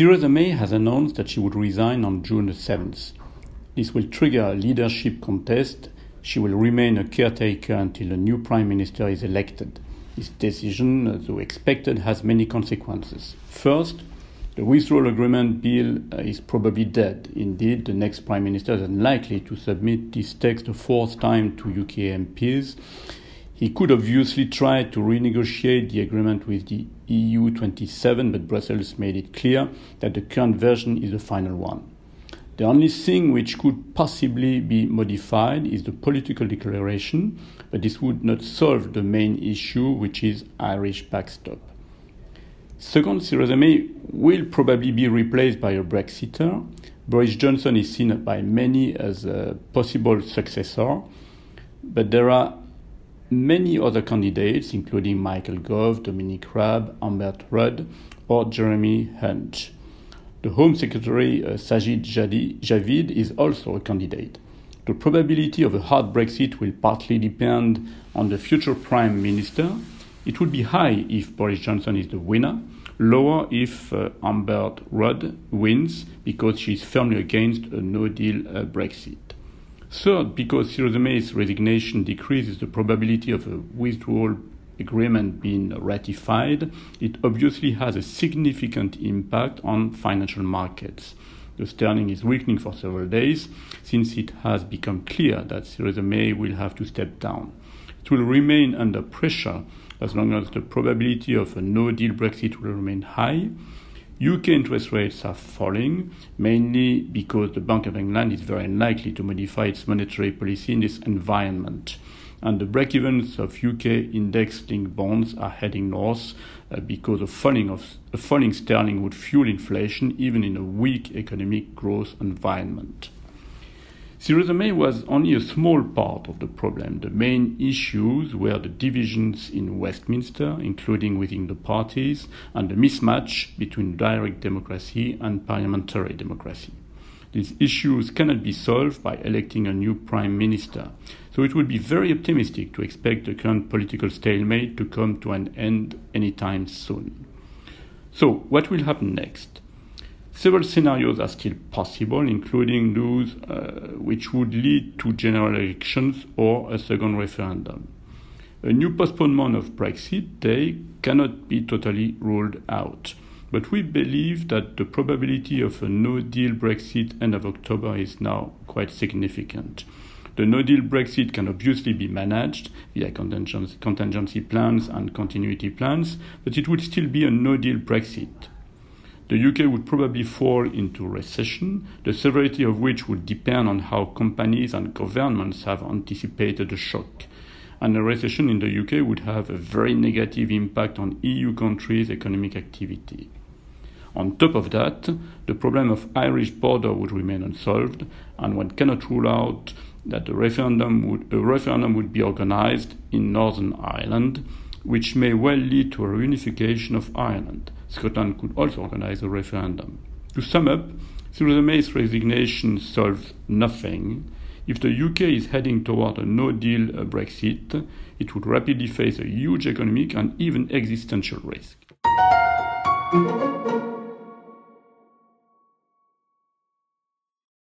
Theresa May has announced that she would resign on June 7th. This will trigger a leadership contest. She will remain a caretaker until a new prime minister is elected. This decision, though expected, has many consequences. First, the withdrawal agreement bill uh, is probably dead. Indeed, the next prime minister is unlikely to submit this text a fourth time to UK MPs. He could obviously try to renegotiate the agreement with the EU 27, but Brussels made it clear that the current version is the final one. The only thing which could possibly be modified is the political declaration, but this would not solve the main issue, which is Irish backstop. Second, Theresa May will probably be replaced by a Brexiter. Boris Johnson is seen by many as a possible successor, but there are many other candidates, including Michael Gove, Dominic Raab, Amber Rudd, or Jeremy Hunt. The Home Secretary uh, Sajid Javid is also a candidate. The probability of a hard Brexit will partly depend on the future Prime Minister. It would be high if Boris Johnson is the winner, lower if uh, Amber Rudd wins because she is firmly against a no deal uh, Brexit. Third, because Theresa May's resignation decreases the probability of a withdrawal agreement being ratified, it obviously has a significant impact on financial markets. The sterling is weakening for several days since it has become clear that Theresa May will have to step down. It will remain under pressure as long as the probability of a no deal Brexit will remain high. UK interest rates are falling, mainly because the Bank of England is very unlikely to modify its monetary policy in this environment and the break-evens of UK index-linked bonds are heading north uh, because a falling of a falling sterling would fuel inflation even in a weak economic growth environment. Theresa May was only a small part of the problem. The main issues were the divisions in Westminster, including within the parties, and the mismatch between direct democracy and parliamentary democracy. These issues cannot be solved by electing a new prime minister. So it would be very optimistic to expect the current political stalemate to come to an end anytime soon. So, what will happen next? Several scenarios are still possible, including those uh, which would lead to general elections or a second referendum. A new postponement of Brexit Day cannot be totally ruled out. But we believe that the probability of a no deal Brexit end of October is now quite significant. The no deal Brexit can obviously be managed via contingency plans and continuity plans, but it would still be a no deal Brexit. The UK would probably fall into recession, the severity of which would depend on how companies and governments have anticipated the shock. And a recession in the UK would have a very negative impact on EU countries' economic activity. On top of that, the problem of Irish border would remain unsolved, and one cannot rule out that a referendum would, a referendum would be organized in Northern Ireland, which may well lead to a reunification of Ireland. Scotland could also organize a referendum. To sum up, Theresa May's resignation solves nothing. If the UK is heading toward a no deal uh, Brexit, it would rapidly face a huge economic and even existential risk.